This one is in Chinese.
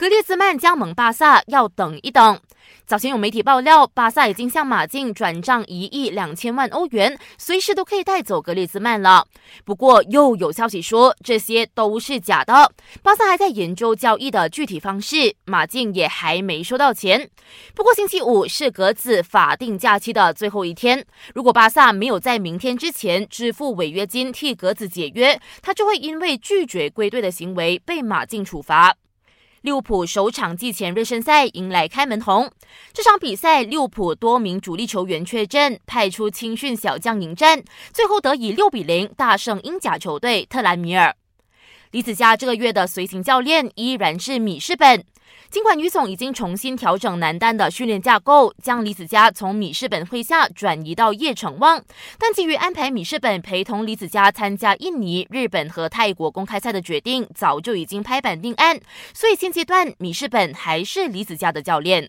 格列兹曼加盟巴萨要等一等。早前有媒体爆料，巴萨已经向马竞转账一亿两千万欧元，随时都可以带走格列兹曼了。不过又有消息说这些都是假的，巴萨还在研究交易的具体方式，马竞也还没收到钱。不过星期五是格子法定假期的最后一天，如果巴萨没有在明天之前支付违约金替格子解约，他就会因为拒绝归队的行为被马竞处罚。利物浦首场季前热身赛迎来开门红。这场比赛，利物浦多名主力球员缺阵，派出青训小将迎战，最后得以六比零大胜英甲球队特兰米尔。李子嘉这个月的随行教练依然是米世本。尽管于总已经重新调整男单的训练架构，将李子嘉从米世本麾下转移到叶成旺，但基于安排米世本陪同李子嘉参加印尼、日本和泰国公开赛的决定早就已经拍板定案，所以现阶段米世本还是李子嘉的教练。